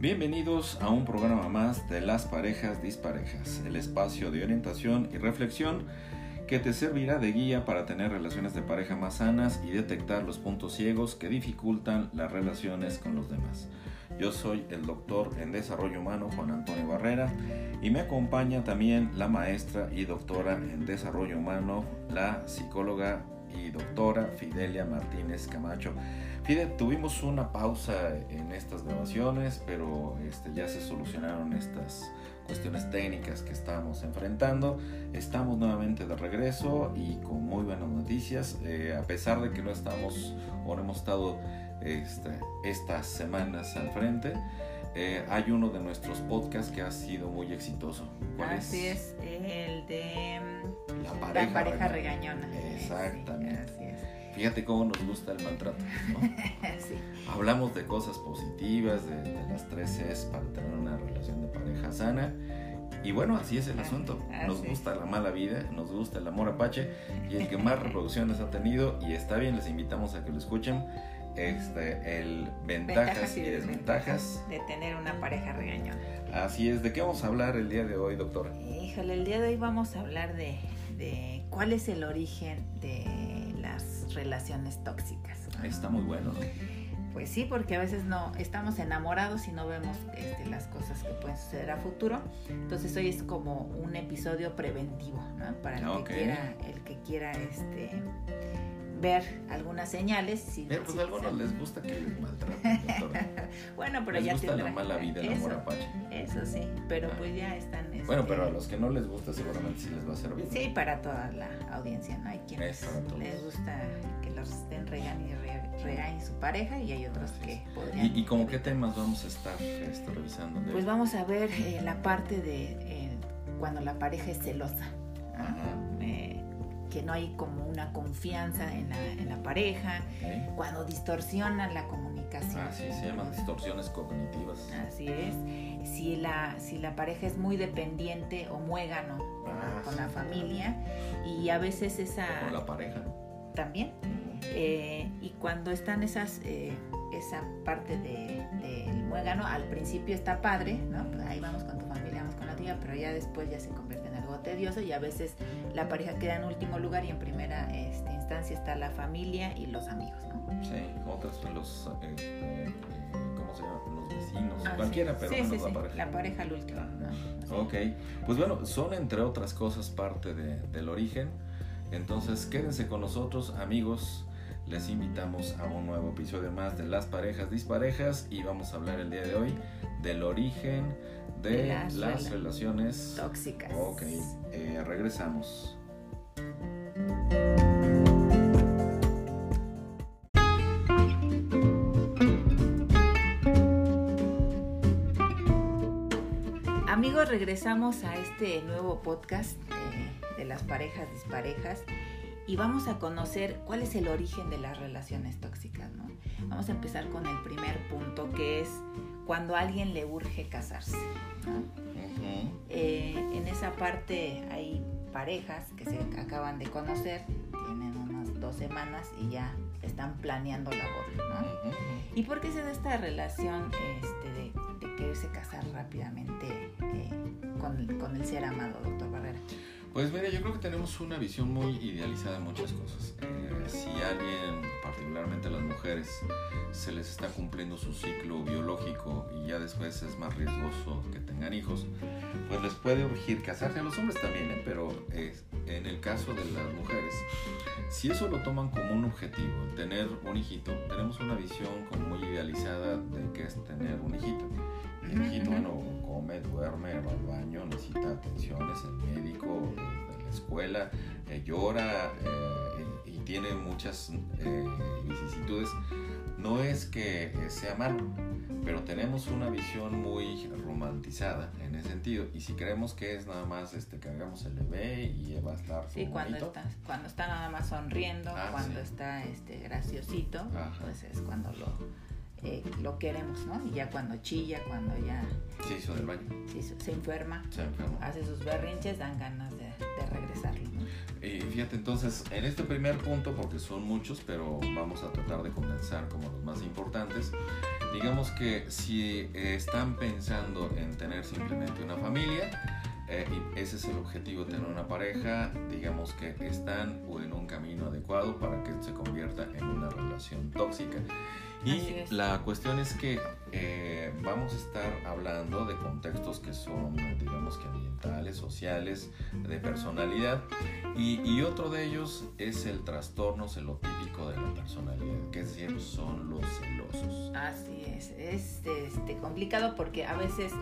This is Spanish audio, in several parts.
Bienvenidos a un programa más de Las Parejas Disparejas, el espacio de orientación y reflexión que te servirá de guía para tener relaciones de pareja más sanas y detectar los puntos ciegos que dificultan las relaciones con los demás. Yo soy el doctor en desarrollo humano Juan Antonio Barrera y me acompaña también la maestra y doctora en desarrollo humano, la psicóloga y doctora Fidelia Martínez Camacho. Fide, tuvimos una pausa en estas grabaciones, pero este, ya se solucionaron estas cuestiones técnicas que estábamos enfrentando. Estamos nuevamente de regreso y con muy buenas noticias, eh, a pesar de que no estamos o no hemos estado este, estas semanas al frente. Eh, hay uno de nuestros podcasts que ha sido muy exitoso. Así es? el de mm, La pareja, regañona. Exactamente. Fíjate cómo nos gusta el maltrato. Hablamos de cosas positivas, de, las tres Cs para tener una relación de pareja sana. Y bueno, así es el asunto. Nos gusta la mala vida, nos gusta el amor apache y el que más reproducciones ha tenido, y está bien, les invitamos a que lo escuchen este, el ventajas, y desventajas, de tener una pareja regañona. Así es, ¿de qué vamos a hablar el día de hoy, doctora? Híjole, el día de hoy vamos a hablar de, cuál es el origen de las relaciones tóxicas. Está muy bueno, ¿no? Pues sí, porque a veces no estamos enamorados y no vemos este, las cosas que pueden suceder a futuro. Entonces hoy es como un episodio preventivo, ¿no? Para el que quiera, el que quiera este ver algunas señales. Si, pues a algunos les gusta que les maltraten. bueno, pero les ya gusta la mala vida, el amor apache. Eso sí, pero pues ya están. Este, bueno, pero a los que no les gusta seguramente sí les va a servir. Sí, para toda la audiencia, ¿no? Hay quienes les gusta que los estén regañando y regañen su pareja y hay otros que podrían. ¿Y, y como qué temas vamos a estar este, revisando? Pues vamos a ver eh, la parte de eh, cuando la pareja es celosa. Ajá que no hay como una confianza en la, en la pareja, cuando distorsionan la comunicación. Así se llaman distorsiones cognitivas. Así es. Si la, si la pareja es muy dependiente o muégano ah, con la familia y a veces esa... Con la pareja. También. Eh, y cuando están esas... Eh, esa parte del de, muégano, al principio está padre, ¿no? ahí vamos con tu familia, vamos con la tía, pero ya después ya se convierte tedioso y a veces la pareja queda en último lugar y en primera este, instancia está la familia y los amigos, ¿no? Sí, otras son los, este, ¿cómo se llama? Los vecinos, ah, cualquiera, pero sí, sí, la pareja. La pareja al último. Ok, pues bueno, son entre otras cosas parte de, del origen. Entonces quédense con nosotros, amigos. Les invitamos a un nuevo episodio más de Las Parejas Disparejas y vamos a hablar el día de hoy del origen de, las, relaciones tóxicas. Ok, eh, regresamos. Amigos, regresamos a este nuevo podcast de las parejas disparejas y vamos a conocer cuál es el origen de las relaciones tóxicas. ¿no? Vamos a empezar con el primer punto que es cuando a alguien le urge casarse. Eh, en esa parte hay parejas que se acaban de conocer, tienen unas dos semanas y ya están planeando la boda. ¿no? ¿Y por qué se da esta relación este, de, quererse casar rápidamente eh, con, con el ser amado, doctor Barrera? Pues mira, yo creo que tenemos una visión muy idealizada en muchas cosas. Eh, si alguien, particularmente las mujeres, se les está cumpliendo su ciclo biológico y ya después es más riesgoso que tengan hijos, pues les puede urgir casarse. A los hombres también, ¿eh? pero en el caso de las mujeres, si eso lo toman como un objetivo, tener un hijito, tenemos una visión como muy idealizada de qué es tener un hijito. El hijito, bueno, come, duerme, va al baño, necesita atenciones, el médico, eh, la escuela, eh, llora eh, y, tiene muchas vicisitudes. No es que sea malo, pero tenemos una visión muy romantizada en ese sentido. Y si creemos que es nada más este, que hagamos el bebé y va a estar. Sí, cuando está, cuando está nada más sonriendo, ah, cuando está este, graciosito, pues es cuando lo eh, lo queremos, ¿no? Y ya cuando chilla, cuando ya... Se hizo del baño. Se, enferma, hace sus berrinches, dan ganas de de regresarlo. Y fíjate, entonces, en este primer punto, porque son muchos, pero vamos a tratar de condensar como los más importantes, digamos que si están pensando en tener simplemente una familia, eh, y ese es el objetivo, tener una pareja, digamos que están en un camino adecuado para que se convierta en una relación tóxica. Y la cuestión es que eh, vamos a estar hablando de contextos que son, digamos que ambientales, sociales, de personalidad, y, y otro de ellos es el trastorno celotípico de la personalidad, que es decir, son los celosos. Así es, es este, complicado porque a veces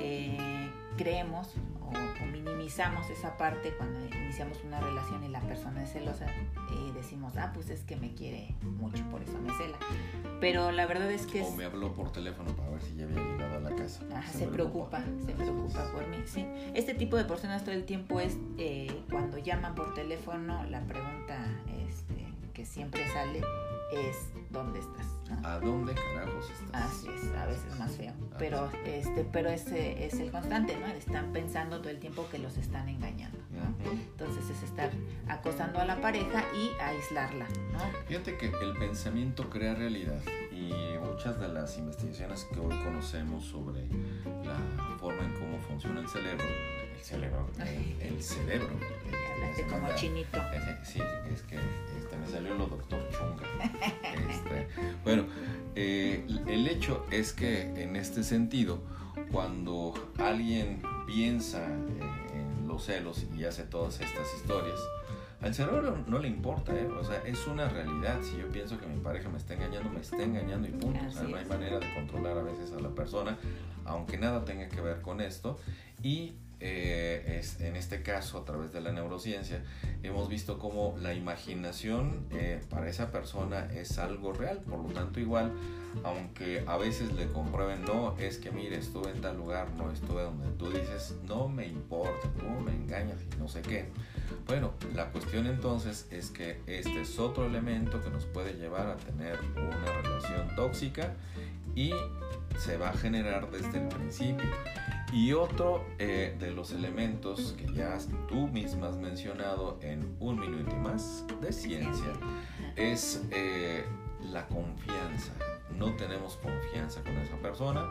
eh, creemos o, minimizamos esa parte cuando iniciamos una relación y la persona es celosa y decimos, ah, pues es que me quiere mucho, por eso me cela. Pero la verdad es que... O me habló por teléfono para ver si ya había llegado a la casa. se, preocupa, se preocupa por mí, sí. Este tipo de personas todo el tiempo es eh, cuando llaman por teléfono, la pregunta este, que siempre sale es dónde estás. ¿A dónde carajos estás? Así es, a veces más feo. Pero este, pero ese es el constante, ¿no? Están pensando todo el tiempo que los están engañando. Entonces es estar acosando a la pareja y aislarla, ¿no? Fíjate que el pensamiento crea realidad y muchas de las investigaciones que hoy conocemos sobre la forma en cómo funciona el cerebro, cerebro, el, cerebro. como chinito. sí, es que este, me salió lo doctor Chunga. Este, bueno, eh, el hecho es que en este sentido, cuando alguien piensa en los celos y hace todas estas historias, al cerebro no le importa, ¿eh? o sea, es una realidad. Si yo pienso que mi pareja me está engañando, me está engañando y punto. o sea, no hay manera de controlar a veces a la persona, aunque nada tenga que ver con esto. Y eh, es, en este caso, a través de la neurociencia, hemos visto cómo la imaginación eh, para esa persona es algo real. Por lo tanto, igual, aunque a veces le comprueben, no, es que mire, estuve en tal lugar, no estuve donde tú dices, no me importa, tú me engañas y no sé qué. Bueno, la cuestión entonces es que este es otro elemento que nos puede llevar a tener una relación tóxica y se va a generar desde el principio. Y otro eh, de los elementos que ya tú misma has mencionado en un minuto y más de ciencia es eh, la confianza. No tenemos confianza con esa persona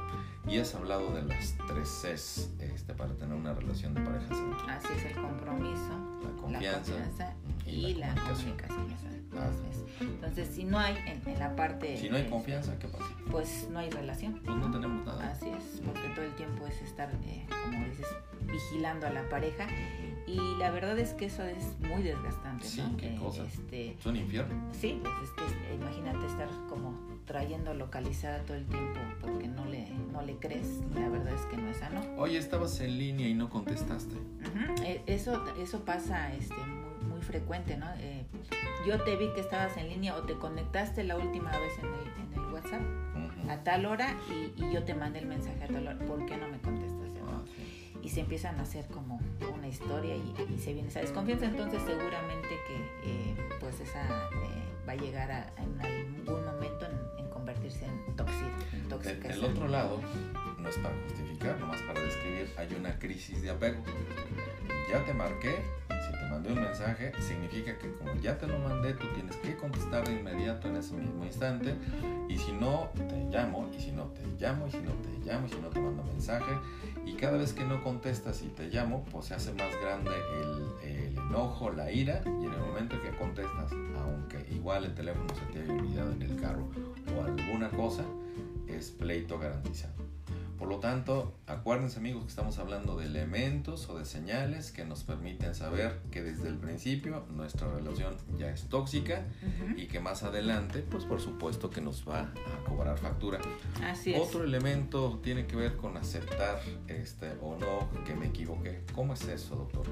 y has hablado de las tres Cs este, para tener una relación de pareja Así es el compromiso, la confianza, y, la, comunicación. Entonces, si no hay en, la parte... Si no hay confianza, ¿qué pasa? Pues no hay relación. Pues no tenemos nada. Así es, porque todo el tiempo es estar, eh, como dices, vigilando a la pareja. Y la verdad es que eso es muy desgastante. Sí, qué cosa. Este, es un infierno. Sí, pues es que imagínate estar como trayendo localizada todo el tiempo porque no le, no le crees. La verdad es que no es sano. Oye, estabas en línea y no contestaste. E, eso, eso pasa este, frecuente, ¿no? Eh, yo te vi que estabas en línea o te conectaste la última vez en el, en el WhatsApp a tal hora y, y, yo te mandé el mensaje a tal hora. ¿Por qué no me contestas? Ah, y se empiezan a hacer como una historia y, y, se viene esa desconfianza. Entonces seguramente que eh, pues esa eh, va a llegar a, en algún momento en, convertirse en, tóxica. El, el otro lado no es para justificar, nomás para describir, hay una crisis de apego. Ya te marqué, mandé un mensaje, significa que como ya te lo mandé, tú tienes que contestar de inmediato en ese mismo instante. Y si no, te llamo, y si no, te llamo, y si no, te llamo, y si no, te mando mensaje. Y cada vez que no contestas y te llamo, pues se hace más grande el, el enojo, la ira. Y en el momento que contestas, aunque igual el teléfono se te haya olvidado en el carro o alguna cosa, es pleito garantizado. Por lo tanto, acuérdense amigos que estamos hablando de elementos o de señales que nos permiten saber que desde el principio nuestra relación ya es tóxica y que más adelante, pues por supuesto que nos va a cobrar factura. Así es. Otro elemento tiene que ver con aceptar este o no que me equivoqué. ¿Cómo es eso, doctor?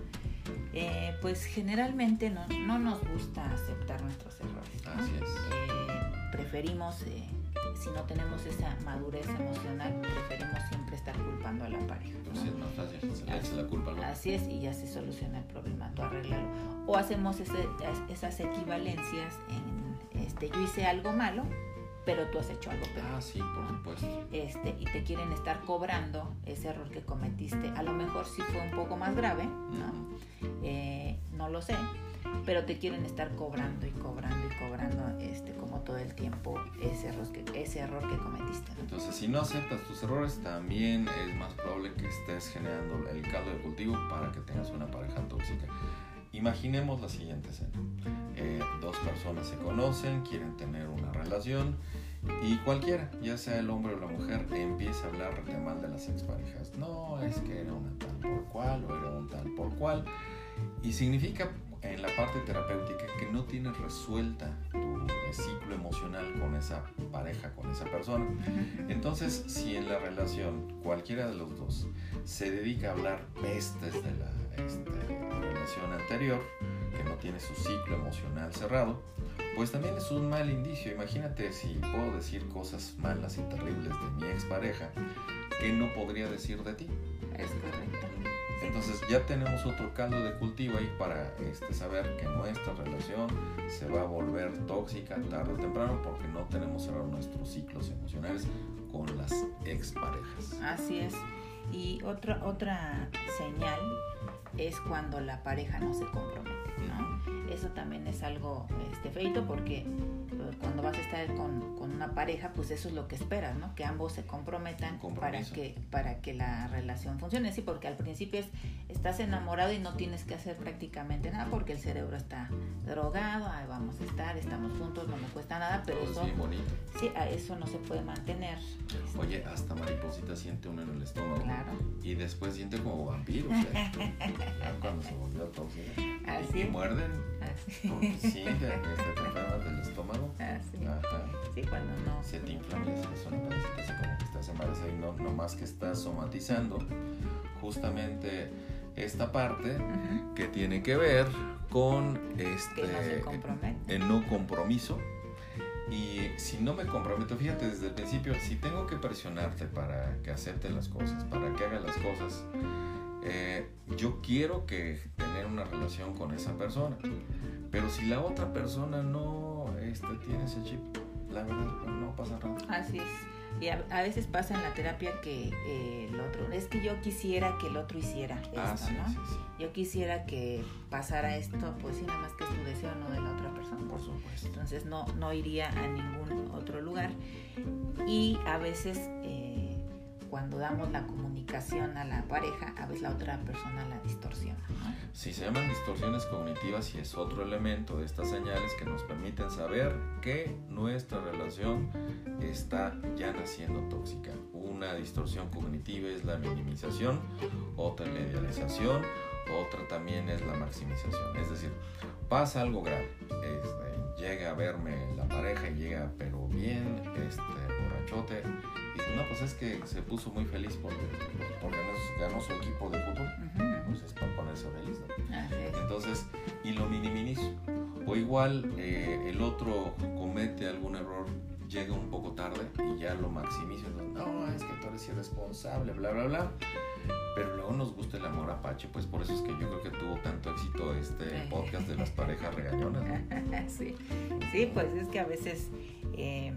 Eh, pues generalmente no, no, nos gusta aceptar nuestros errores. Así es. Eh, preferimos... Eh, si no tenemos esa madurez emocional, preferimos siempre estar culpando a la pareja. Pues sí, es más fácil, se le echa la culpa Así es, y ya se soluciona el problema, tú arreglarlo. O hacemos esas equivalencias en, este, yo hice algo malo, pero tú has hecho algo peor. Ah, sí, por supuesto. Este, y te quieren estar cobrando ese error que cometiste. A lo mejor sí fue un poco más grave, ¿no? Eh, no lo sé, pero te quieren estar cobrando y cobrando y cobrando este, como todo el tiempo ese error que, ese error que cometiste. Entonces, si no aceptas tus errores, también es más probable que estés generando el caldo de cultivo para que tengas una pareja tóxica. Imaginemos la siguiente escena. Eh, dos personas se conocen, quieren tener una relación y cualquiera, ya sea el hombre o la mujer, empieza a hablar de mal de las exparejas. No, es que era una tal por cual o era un tal por cual. Y significa en la parte terapéutica que no tienes resuelta tu ciclo emocional con esa pareja, con esa persona. Entonces, si en la relación cualquiera de los dos se dedica a hablar pestes de la este, relación anterior, que no tiene su ciclo emocional cerrado, pues también es un mal indicio. Imagínate si puedo decir cosas malas y terribles de mi expareja que no podría decir de ti. Es correcto. Entonces ya tenemos otro caldo de cultivo ahí para este, saber que nuestra relación se va a volver tóxica tarde o temprano porque no tenemos cerrado nuestros ciclos emocionales con las exparejas. Así es. Y otra, otra señal es cuando la pareja no se compromete, ¿no? Eso también es algo este, feito porque cuando vas a estar con, con, una pareja, pues eso es lo que esperas, ¿no? Que ambos se comprometan para que, para que la relación funcione. Sí, porque al principio es, estás enamorado y no tienes que hacer prácticamente nada porque el cerebro está drogado, ahí vamos a estar, estamos juntos, no me cuesta nada, pero eso, bonito. sí, eso no se puede mantener. Oye, hasta mariposita siente uno en el estómago. Claro. Y después siente como vampiro. O sea, cuando se volvió tóxica. Así. Y muerden. Porque sí, te, te enfermas del estómago. Ajá. Sí, cuando no. Se te inflama es una así como que estás embarazada y no, no más que estás somatizando justamente esta parte que tiene que ver con este no el no compromiso y si no me comprometo fíjate desde el principio si tengo que presionarte para que acepte las cosas para que haga las cosas eh, yo quiero que tener una relación con esa persona pero si la otra persona no este, tiene ese chip la verdad pues, no pasa nada Así es. Y a, a veces pasa en la terapia que eh, el otro, es que yo quisiera que el otro hiciera esto, ah sí ¿no? sí sí Yo quisiera que pasara esto, pues sí, nada más que es tu deseo, no de la otra persona. por supuesto Entonces no, no iría a ningún otro lugar. Y a veces eh, cuando damos la comunicación a la pareja, a veces la otra persona la distorsiona. ¿no? Sí, se llaman distorsiones cognitivas y es otro elemento de estas señales que nos permiten saber que nuestra relación está ya naciendo tóxica. Una distorsión cognitiva es la minimización, otra la idealización, otra también es la maximización. Es decir, pasa algo grave, este, llega a verme la pareja y llega pero bien, este, borrachote, y dice, no, pues es que se puso muy feliz porque, porque ganó, ganó su equipo de fútbol Ujú. pues es para ponerse feliz, ¿no? Así es. Entonces, y lo minimizo. O igual eh, el otro comete algún error, llega un poco tarde y ya lo maximizo. ¿no? no, es que tú eres irresponsable, bla, bla, bla. Pero luego nos gusta el amor apache, pues por eso es que yo creo que tuvo tanto éxito este podcast de las parejas regañonas. ¿no? sí, sí, pues es que a veces eh,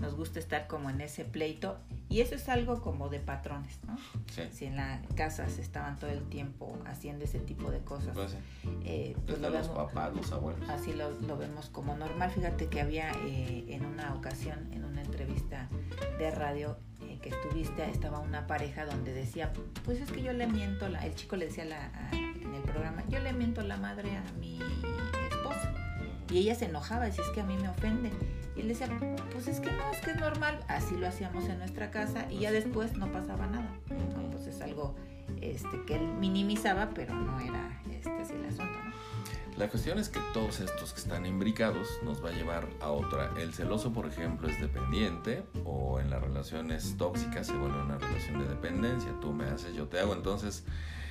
nos gusta estar como en ese pleito y eso es algo como de patrones, ¿no? Sí, Si en la casa se estaban todo el tiempo haciendo ese tipo de cosas, pues, eh, pues los papás, los abuelos. así lo, lo vemos como normal. Fíjate que había eh, en una ocasión, en una entrevista de radio eh, que estuviste, estaba una pareja donde decía, pues es que yo le miento, la, el chico le decía la- a- en el programa, yo le miento la madre a mi esposa. Y ella se enojaba, decía, es que a mí me ofende. Y él decía, pues es que no, es que es normal. Así lo hacíamos en nuestra casa y ya después no pasaba nada. ¿no? Pues es algo este, que él minimizaba, pero no era este, así el asunto. ¿no? La cuestión es que todos estos que están imbricados nos va a llevar a otra. El celoso, por ejemplo, es dependiente o en las relaciones tóxicas se vuelve una relación de dependencia. Tú me haces, yo te hago. Entonces,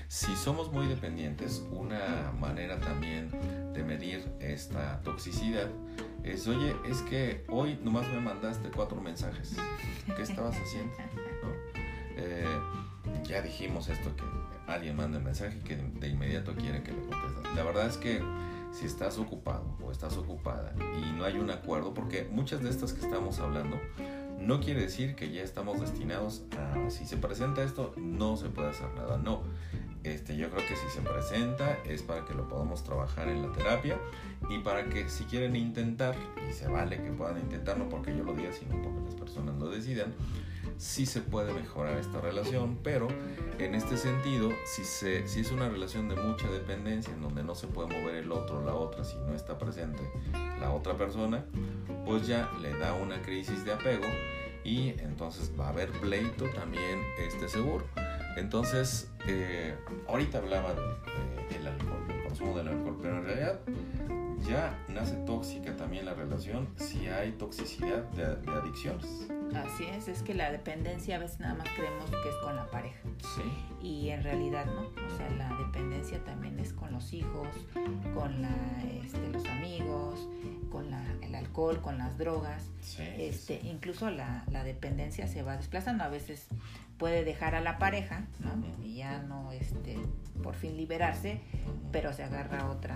si somos muy dependientes, una manera también de medir esta toxicidad es, oye, es que hoy nomás me mandaste cuatro mensajes. ¿Qué estabas haciendo? ¿No? Eh, ya dijimos esto que alguien manda un mensaje que de inmediato quiere que le contestes. La verdad es que si estás ocupado o estás ocupada y no hay un acuerdo, porque muchas de estas que estamos hablando no quiere decir que ya estamos destinados a, si se presenta esto, no se puede hacer nada, no. Este, yo creo que si se presenta es para que lo podamos trabajar en la terapia y para que si quieren intentar, y se vale que puedan intentar, no porque yo lo diga, sino porque las personas lo decidan, sí se puede mejorar esta relación, pero en este sentido, si, es una relación de mucha dependencia, en donde no se puede mover el otro o la otra si no está presente la otra persona, pues ya le da una crisis de apego y entonces va a haber pleito también este seguro. Entonces, eh, ahorita hablaba del alcohol, del consumo del alcohol, pero en realidad ya nace tóxica también la relación si hay toxicidad de, adicciones. Así es, es que la dependencia a veces nada más creemos que es con la pareja. Sí. Y en realidad no. O sea, la dependencia también es con los hijos, con la, este, los amigos, con la, el alcohol, con las drogas. Sí, este, Incluso la, la, dependencia se va desplazando. A veces puede dejar a la pareja, ¿no? Y ya no, este, por fin liberarse, pero se agarra otra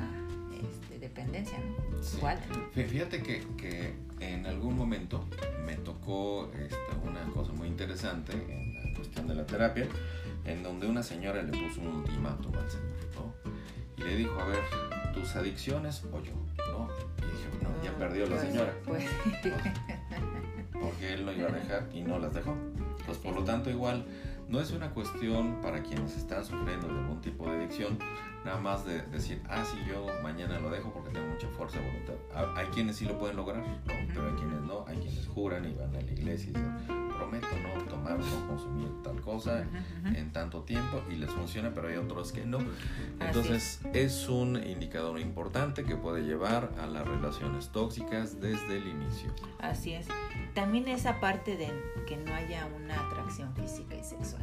este, dependencia, ¿no? Igual. Fíjate que, que, en algún momento me tocó esta, una cosa muy interesante en la cuestión de la terapia, en donde una señora le puso un ultimátum al señor, ¿no? Y le dijo, a ver, tus adicciones o yo, ¿no? Y dije, no, ya perdió la señora. Pues, porque él no iba a dejar y no las dejó. Pues por lo tanto, igual, no es una cuestión para quienes están sufriendo de algún tipo de adicción, nada más de decir, ah, sí, yo mañana lo dejo porque tengo mucha fuerza de voluntad. Hay quienes sí lo pueden lograr, no, pero hay quienes no, hay quienes juran y van a la iglesia y dicen, prometo no tomar, no consumir tal cosa en tanto tiempo y les funciona, pero hay otros que no. Entonces es un indicador importante que puede llevar a las relaciones tóxicas desde el inicio. Así es. También esa parte de que no haya una atracción física y sexual.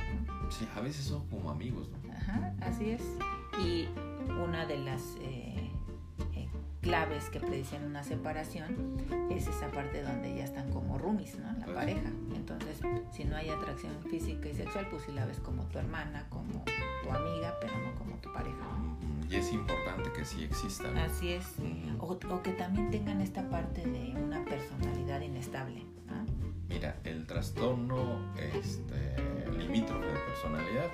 Sí, a veces son como amigos, ¿no? Ajá, así es. Y una de las... Eh, claves que predicen una separación es esa parte donde ya están como roomies, ¿no? La pues pareja. Entonces, si no hay atracción física y sexual, pues si la ves como tu hermana, como tu amiga, pero no como tu pareja. Y es importante que sí exista. Así es. o, que también tengan esta parte de una personalidad inestable. Mira, el trastorno este, limítrofe de personalidad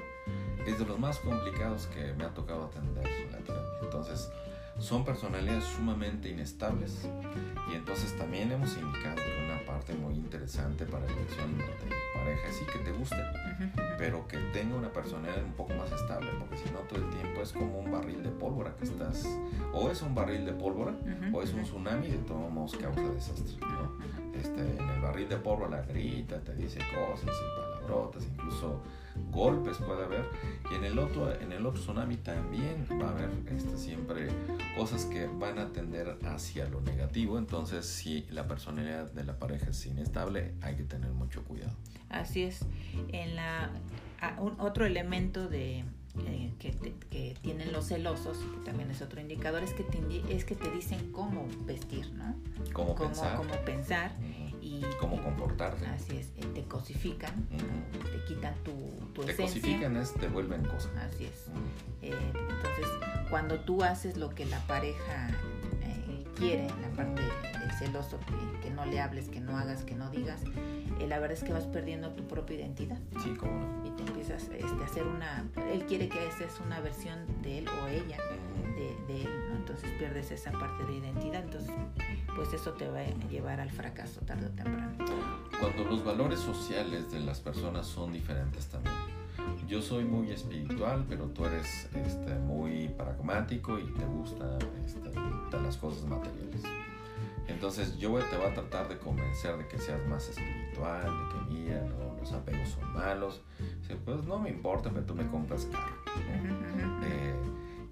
es de los más complicados que me ha tocado atender en la terapia. Entonces, son personalidades sumamente inestables y entonces también hemos indicado que una parte muy interesante para la elección de pareja es sí que te guste, pero que tenga una personalidad un poco más estable, porque si no todo el tiempo es como un barril de pólvora que estás, o es un barril de pólvora o es un tsunami de todos modos causa desastre. Este, en el barril de pólvora grita, te dice cosas y palabrotas, incluso golpes puede haber y en el otro en el otro tsunami también va a haber este, siempre cosas que van a tender hacia lo negativo. Entonces si la personalidad de la pareja es inestable hay que tener mucho cuidado. Así es. En la otro elemento de eh, que, que, tienen los celosos, que también es otro indicador, es que te, es que te dicen cómo vestir, ¿no? Cómo, pensar. Cómo pensar y cómo comportarte. Así es, eh, te cosifican, te quitan tu, tu te cosifican es te vuelven cosas. Así es. Eh, entonces, cuando tú haces lo que la pareja quiere, la parte del celoso, que, no le hables, que no hagas, que no digas, la verdad es que vas perdiendo tu propia identidad. Sí, cómo no. Y te empiezas este, a hacer una... Él quiere que seas una versión de él o ella, de, de, él, ¿no? Entonces pierdes esa parte de identidad. Entonces pues eso te va a llevar al fracaso tarde o temprano. Cuando los valores sociales de las personas son diferentes también. Yo soy muy espiritual, pero tú eres este, muy pragmático y te gustan este, las cosas materiales. Entonces yo te voy a tratar de convencer de que seas más espiritual, de que mira, no, los apegos son malos. Pues no me importa, pero tú me compras carro. Eh,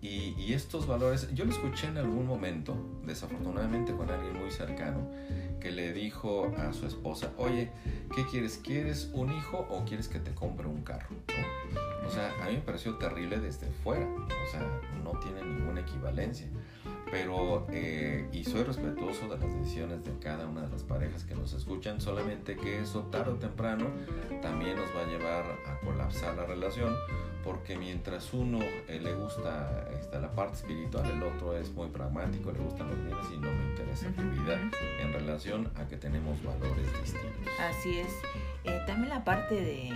y, estos valores, yo lo escuché en algún momento, desafortunadamente con alguien muy cercano, que le dijo a su esposa, oye, ¿qué quieres? ¿Quieres un hijo o quieres que te compre un carro? O sea, a mí me pareció terrible desde fuera, o sea, no tiene ninguna equivalencia. Pero eh, y soy respetuoso de las decisiones de cada una de las parejas que nos escuchan, solamente que eso tarde o temprano también nos va a llevar a colapsar la relación, porque mientras uno eh, le gusta esta, la parte espiritual, el otro es muy pragmático, le gustan los bienes y no me interesa tu vida en relación a que tenemos valores distintos. Así es. Eh, también la parte de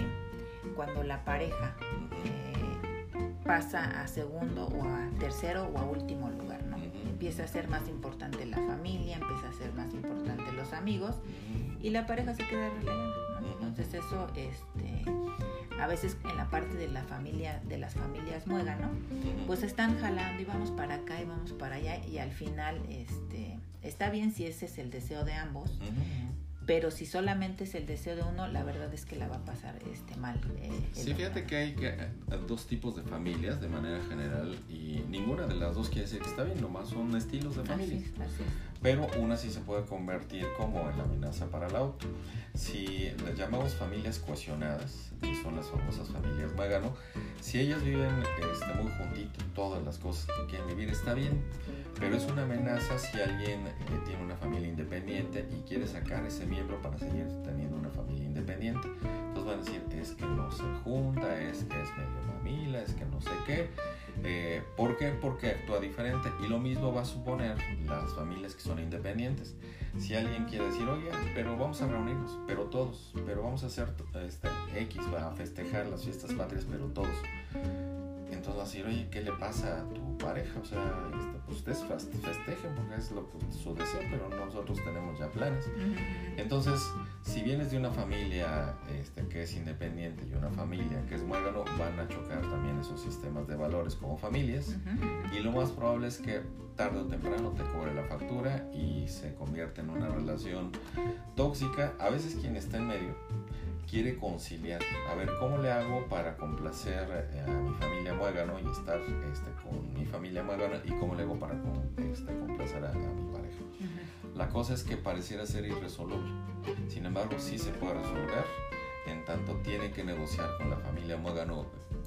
cuando la pareja pasa a segundo o a tercero o a último lugar. Empieza a ser más importante la familia, empieza a ser más importante los amigos y la pareja se queda relegada, Entonces eso, este, a veces en la parte de la familia, de las familias muégano, pues están jalando y vamos para acá y vamos para allá y al final, este, está bien si ese es el deseo de ambos, pero si solamente es el deseo de uno, la verdad es que la va a pasar este mal. Eh, sí, fíjate que hay que, dos tipos de familias de manera general y ninguna de las dos quiere decir que está bien, nomás son estilos de familia. Pero una sí se puede convertir como en la amenaza para el auto. Si las llamamos familias cohesionadas, que son las famosas familias Magano, si ellas viven este, muy juntito, todas las cosas que quieren vivir, está bien pero es una amenaza si alguien tiene una familia independiente y quiere sacar ese miembro para seguir teniendo una familia independiente. Entonces van a decir, es que no se junta, es que es medio mamila, es que no sé qué. Eh, ¿Por qué? Porque actúa diferente. Y lo mismo va a suponer las familias que son independientes. Si alguien quiere decir, oye, pero vamos a reunirnos, pero todos, pero vamos a hacer este, X, va a festejar las fiestas patrias, pero todos entonces así, oye, ¿qué le pasa a tu pareja? O sea, este, pues ustedes festejen porque es lo, su deseo, pero nosotros tenemos ya planes. Entonces, si vienes de una familia este, que es independiente y una familia que es muégano, van a chocar también esos sistemas de valores como familias. Y lo más probable es que tarde o temprano te cobre la factura y se convierte en una relación tóxica. A veces quien está en medio quiere conciliar. A ver, ¿cómo le hago para complacer eh, a mi familia muégano y estar este, con mi familia muégano? ¿Y cómo le hago para este, complacer a, mi pareja? La cosa es que pareciera ser irresoluble. Sin embargo, sí se puede resolver. En tanto, tiene que negociar con la familia muégano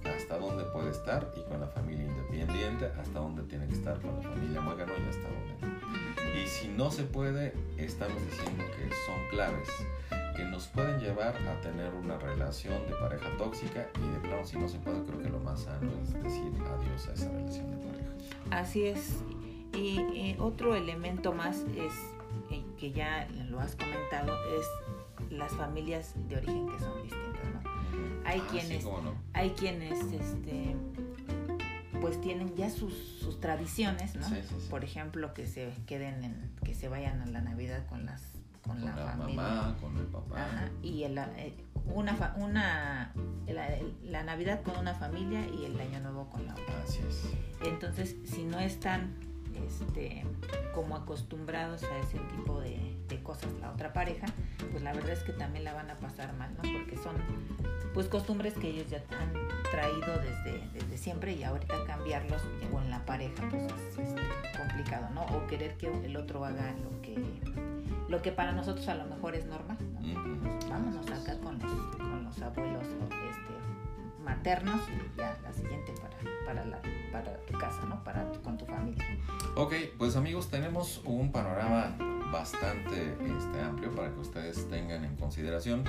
hasta dónde puede estar y con la familia independiente hasta dónde tiene que estar con la familia muégano y hasta dónde. Y si no se puede, estamos diciendo que son claves que nos pueden llevar a tener una relación de pareja tóxica y de plano si no se puede creo que lo más sano es decir adiós a esa relación de pareja. Así es. Y eh, otro elemento más es eh, que ya lo has comentado es las familias de origen que son distintas, ¿no? Hay ah, quienes, hay quienes, este, pues tienen ya sus, sus tradiciones, ¿no? Por ejemplo, que se queden en, que se vayan a la Navidad con las con, la, mamá, con el papá. y el, eh, una, una la, Navidad con una familia y el Año Nuevo con la otra. Así es. Entonces, si no están este, como acostumbrados a ese tipo de, cosas la otra pareja, pues la verdad es que también la van a pasar mal, ¿no? Porque son pues costumbres que ellos ya han traído desde, desde siempre y ahorita cambiarlos o en la pareja pues es, es complicado, ¿no? O querer que el otro haga lo que lo que para nosotros a lo mejor es normal. Vámonos acá con los, con los abuelos este, maternos y ya la siguiente para, para, la, para tu casa, ¿no? Para con tu familia. Ok, pues amigos, tenemos un panorama bastante este, amplio para que ustedes tengan en consideración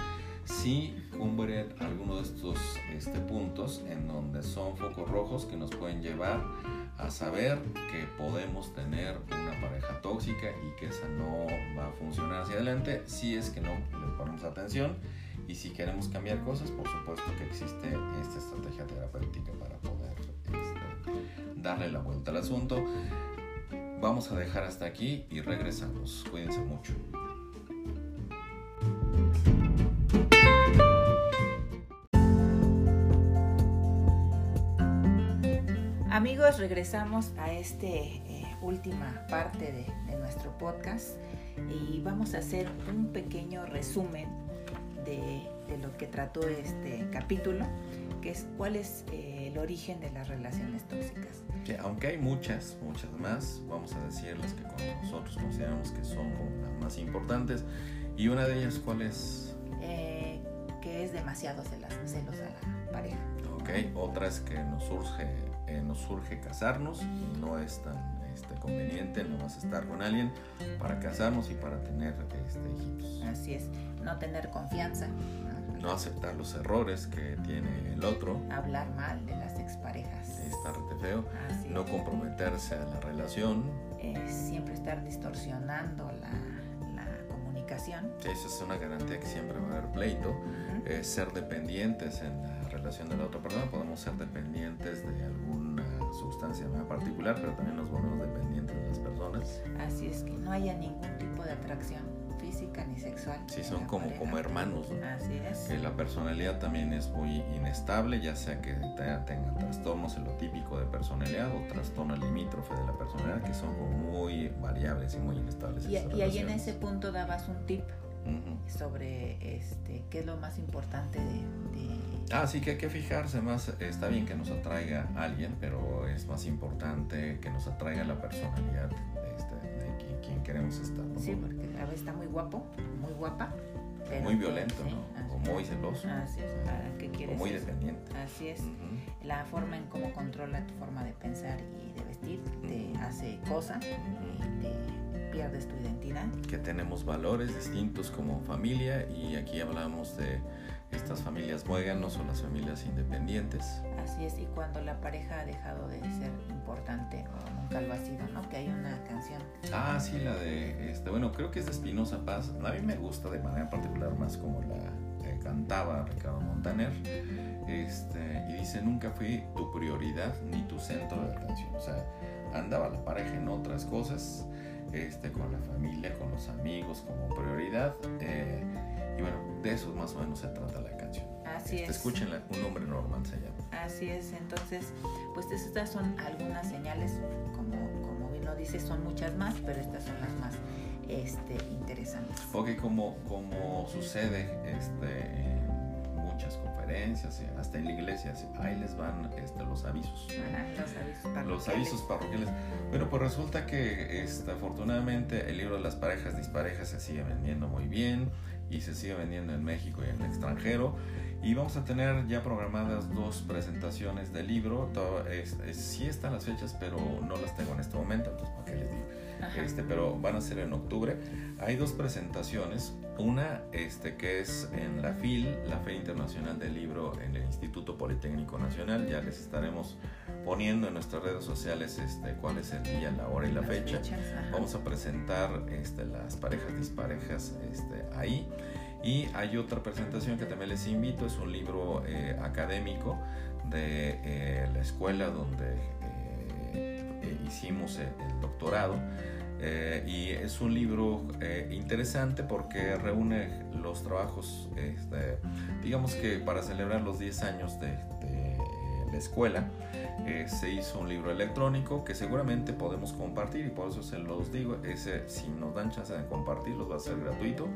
si cubren alguno de estos este, puntos en donde son focos rojos que nos pueden llevar a saber que podemos tener una pareja tóxica y que esa no va a funcionar hacia adelante si es que no le ponemos atención y si queremos cambiar cosas, por supuesto que existe esta estrategia terapéutica para poder este, darle la vuelta al asunto. Vamos a dejar hasta aquí y regresamos. Cuídense mucho. Amigos, regresamos a esta eh, última parte de, nuestro podcast y vamos a hacer un pequeño resumen de, lo que trató este capítulo, que es cuál es eh, el origen de las relaciones tóxicas. Que aunque hay muchas, muchas más, vamos a decir las que nosotros consideramos que son las más importantes. Y una de ellas, ¿cuál es? Eh, que es demasiado celos, celos a la pareja. Ok, otra es que nos surge eh, nos surge casarnos y no es tan este, conveniente, no vas a estar con alguien para casarnos y para tener este, hijitos. Así es, no tener confianza. No aceptar los errores que tiene el otro. Hablar mal de las exparejas. Estar feo. no comprometerse a la relación. siempre estar distorsionando la, la comunicación. Esa es una garantía que siempre va a haber pleito. ser dependientes en la relación de la otra persona. Podemos ser dependientes de alguna sustancia en particular, pero también nos volvemos dependientes de las personas. Así es que no haya ningún tipo de atracción física ni sexual. Sí, son como, como hermanos. Así es. Que la personalidad también es muy inestable, ya sea que tenga, trastornos en lo típico de personalidad o trastorno limítrofe de la personalidad, que son muy variables y muy inestables. Y, y ahí en ese punto dabas un tip sobre este, qué es lo más importante de, Ah, sí que hay que fijarse más, está bien que nos atraiga alguien, pero es más importante que nos atraiga la personalidad de quien, queremos estar. Sí, porque a veces está muy guapo, muy guapa. muy violento, ¿no? O muy celoso. Así es, ¿para qué quieres? O muy dependiente. Así es. La forma en cómo controla tu forma de pensar y de vestir te hace cosa y te pierdes tu identidad. Que tenemos valores distintos como familia y aquí hablamos de estas familias muéganos o las familias independientes. Así es, y cuando la pareja ha dejado de ser importante o nunca lo ha sido, ¿no? Que hay una canción. Ah, sí, la de, este, bueno, creo que es de Espinosa Paz. A mí me gusta de manera particular más como la eh, cantaba Ricardo Montaner. Este, y dice, nunca fui tu prioridad ni tu centro de atención. O sea, andaba la pareja en otras cosas este, con la familia, con los amigos como prioridad. Eh, y bueno, de eso más o menos se trata la canción. Así este, es. Escúchenla, un hombre normal se llama. Así es, entonces, pues estas son algunas señales, como, como bien lo dice, son muchas más, pero estas son las más este, interesantes. Ok, como, como sucede este, en muchas conferencias, hasta en la iglesia, ahí les van este, los avisos. los avisos parroquiales. Los avisos parroquiales. Bueno, pues resulta que este, afortunadamente el libro de las parejas disparejas se sigue vendiendo muy bien y se sigue vendiendo en México y en el extranjero. Y vamos a tener ya programadas dos presentaciones del libro. Todo es, sí están las fechas, pero no las tengo en este momento, entonces para qué les digo. Este, pero van a ser en octubre. Hay dos presentaciones. Una este, que es en la FIL, la Feria Internacional del Libro en el Instituto Politécnico Nacional. Ya les estaremos poniendo en nuestras redes sociales este, cuál es el día, la hora y la fecha. Vamos a presentar este, las parejas disparejas este, ahí. Y hay otra presentación que también les invito, es un libro eh, académico de eh, la escuela donde eh, hicimos el doctorado. y es un libro interesante porque reúne los trabajos, este, digamos que para celebrar los 10 años de, de la escuela, eh, se hizo un libro electrónico que seguramente podemos compartir y por eso se los digo, ese si nos dan chance de compartirlo va a ser gratuito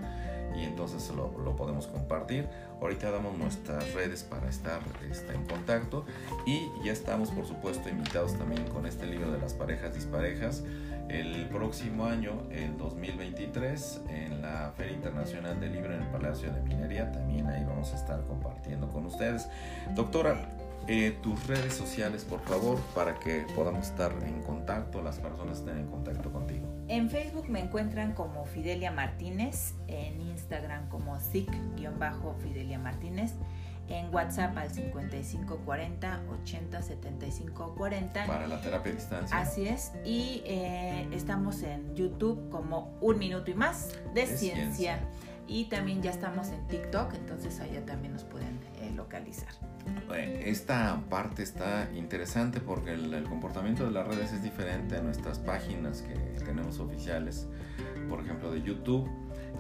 y entonces lo, lo podemos compartir. Ahorita damos nuestras redes para estar este, en contacto y ya estamos por supuesto invitados también con este libro de las parejas disparejas el próximo año, el 2023, en la Feria Internacional del Libro en el Palacio de Minería. También ahí vamos a estar compartiendo con ustedes. Doctora, eh, tus redes sociales, por favor, para que podamos estar en contacto, las personas estén en contacto contigo. En Facebook me encuentran como Fidelia Martínez, en Instagram como SIC-Fidelia Martínez, en WhatsApp al 5540 80 75 40. Para la terapia a distancia. Así es. Y eh, estamos en YouTube como Un Minuto y Más de, ciencia. Y también ya estamos en TikTok, entonces allá también nos pueden localizar. Esta parte está interesante porque el, comportamiento de las redes es diferente a nuestras páginas que tenemos oficiales, por ejemplo de YouTube.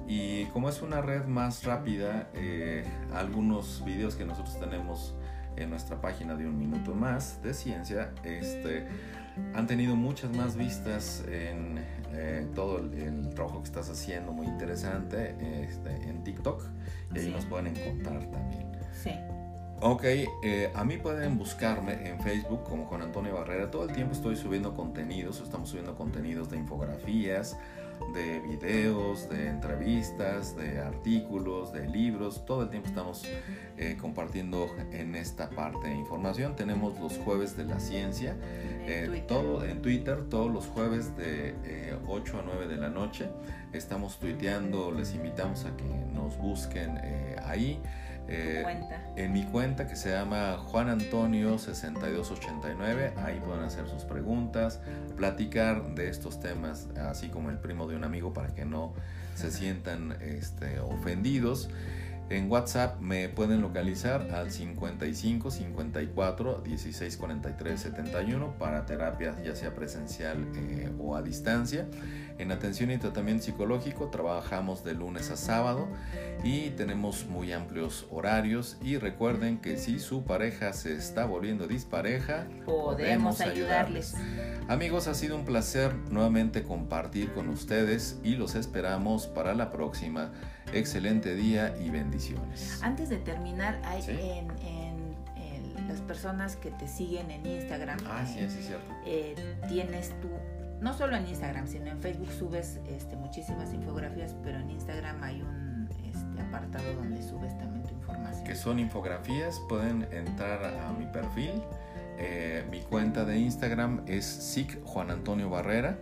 Y como es una red más rápida, eh, algunos videos que nosotros tenemos en nuestra página de un minuto más de ciencia, este, han tenido muchas más vistas en eh, todo el, trabajo que estás haciendo, muy interesante, este, en TikTok, y ahí nos pueden encontrar también. Sí. Ok, eh, a mí pueden buscarme en Facebook como Juan Antonio Barrera. Todo el tiempo estoy subiendo contenidos, estamos subiendo contenidos de infografías, de videos, de entrevistas, de artículos, de libros. Todo el tiempo estamos eh, compartiendo en esta parte de información. Tenemos los jueves de la ciencia, eh, todo en Twitter, todos los jueves de 8 a 9 de la noche. Estamos tuiteando, les invitamos a que nos busquen ahí. Eh, en mi cuenta que se llama Juan Antonio 6289, ahí pueden hacer sus preguntas, platicar de estos temas, así como el primo de un amigo para que no se sientan este, ofendidos. En WhatsApp me pueden localizar al 55 54 16 43 71 para terapia ya sea presencial eh, o a distancia. En atención y tratamiento psicológico trabajamos de lunes a sábado y tenemos muy amplios horarios y recuerden que si su pareja se está volviendo dispareja, podemos, ayudarles. Amigos, ha sido un placer nuevamente compartir con ustedes y los esperamos para la próxima. Excelente día y bendiciones. Antes de terminar, hay en, las personas que te siguen en Instagram. Ah, sí, sí, cierto. Eh, tienes tú no solo en Instagram, sino en Facebook subes este, muchísimas infografías, pero en Instagram hay un este, apartado donde subes también tu información. Que son infografías, pueden entrar a mi perfil. Eh, mi cuenta de Instagram es SIC Juan Antonio Barrera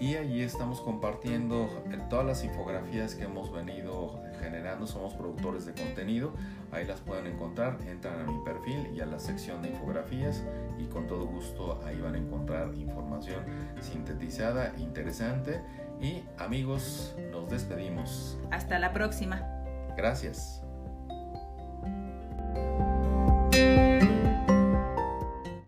y allí estamos compartiendo todas las infografías que hemos venido generando, somos productores de contenido, ahí las pueden encontrar, entran a mi perfil y a la sección de infografías y con todo gusto ahí van a encontrar información sintetizada, interesante y amigos, nos despedimos. Hasta la próxima. Gracias.